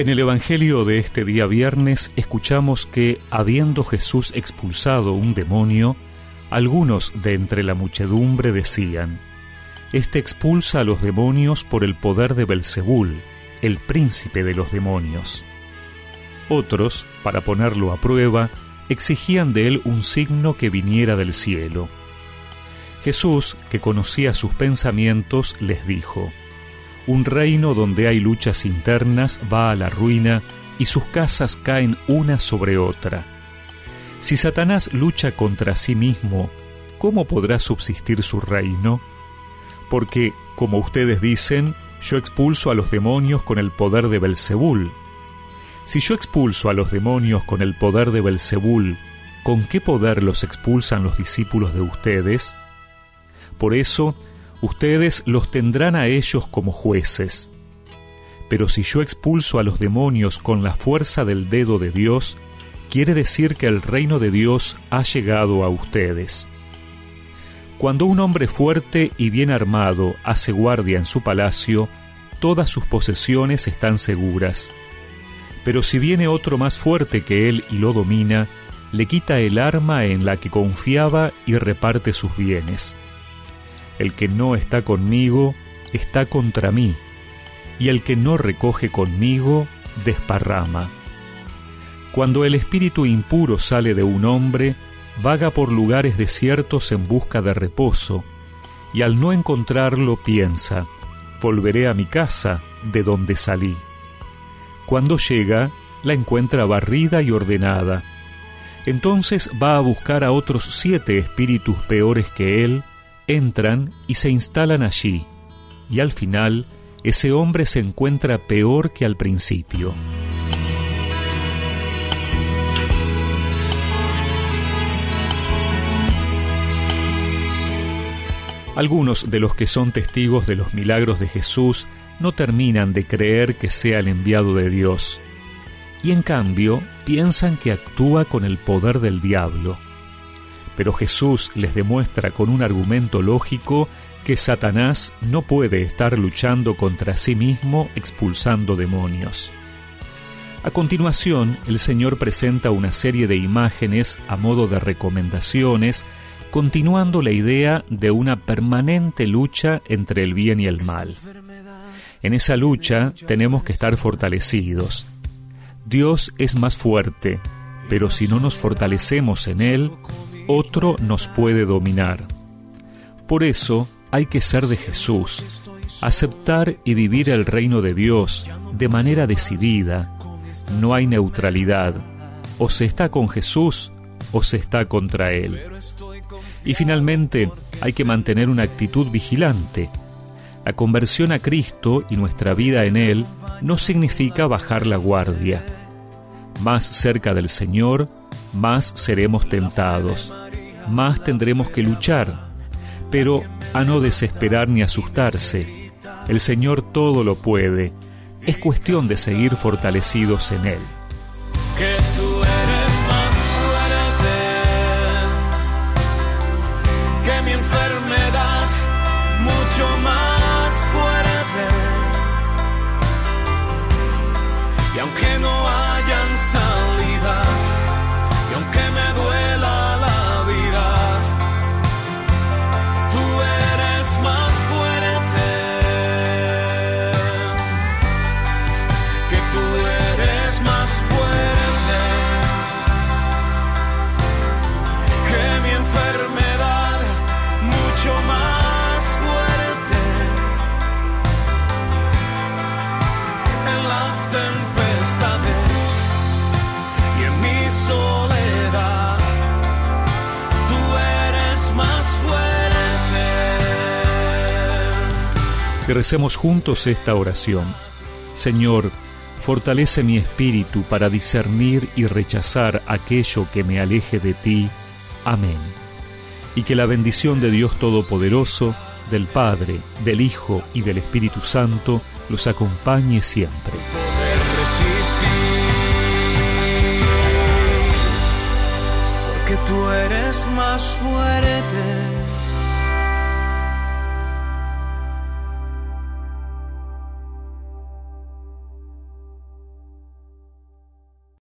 En el Evangelio de este día viernes escuchamos que, habiendo Jesús expulsado un demonio, algunos de entre la muchedumbre decían, Este expulsa a los demonios por el poder de Belzebul, el príncipe de los demonios. Otros, para ponerlo a prueba, exigían de él un signo que viniera del cielo. Jesús, que conocía sus pensamientos, les dijo, un reino donde hay luchas internas va a la ruina y sus casas caen una sobre otra. Si Satanás lucha contra sí mismo, ¿cómo podrá subsistir su reino? Porque, como ustedes dicen, yo expulso a los demonios con el poder de Belzebul. Si yo expulso a los demonios con el poder de Belzebul, ¿con qué poder los expulsan los discípulos de ustedes? Por eso, ustedes los tendrán a ellos como jueces. Pero si yo expulso a los demonios con la fuerza del dedo de Dios, quiere decir que el reino de Dios ha llegado a ustedes. Cuando un hombre fuerte y bien armado hace guardia en su palacio, todas sus posesiones están seguras. Pero si viene otro más fuerte que él y lo domina, le quita el arma en la que confiaba y reparte sus bienes. El que no está conmigo está contra mí, y el que no recoge conmigo desparrama. Cuando el espíritu impuro sale de un hombre, vaga por lugares desiertos en busca de reposo, y al no encontrarlo piensa, volveré a mi casa de donde salí. Cuando llega, la encuentra barrida y ordenada. Entonces va a buscar a otros siete espíritus peores que él, entran y se instalan allí, y al final ese hombre se encuentra peor que al principio. Algunos de los que son testigos de los milagros de Jesús no terminan de creer que sea el enviado de Dios, y en cambio piensan que actúa con el poder del diablo pero Jesús les demuestra con un argumento lógico que Satanás no puede estar luchando contra sí mismo expulsando demonios. A continuación, el Señor presenta una serie de imágenes a modo de recomendaciones, continuando la idea de una permanente lucha entre el bien y el mal. En esa lucha tenemos que estar fortalecidos. Dios es más fuerte, pero si no nos fortalecemos en Él, otro nos puede dominar. Por eso hay que ser de Jesús, aceptar y vivir el reino de Dios de manera decidida. No hay neutralidad. O se está con Jesús o se está contra Él. Y finalmente hay que mantener una actitud vigilante. La conversión a Cristo y nuestra vida en Él no significa bajar la guardia. Más cerca del Señor, más seremos tentados, más tendremos que luchar, pero a no desesperar ni asustarse. El Señor todo lo puede, es cuestión de seguir fortalecidos en Él. Que tú eres más fuerte que mi enfermedad, mucho más fuerte. Y aunque no hayan salidas, y aunque me Recemos juntos esta oración. Señor, fortalece mi espíritu para discernir y rechazar aquello que me aleje de ti. Amén. Y que la bendición de Dios Todopoderoso, del Padre, del Hijo y del Espíritu Santo los acompañe siempre. porque tú eres más fuerte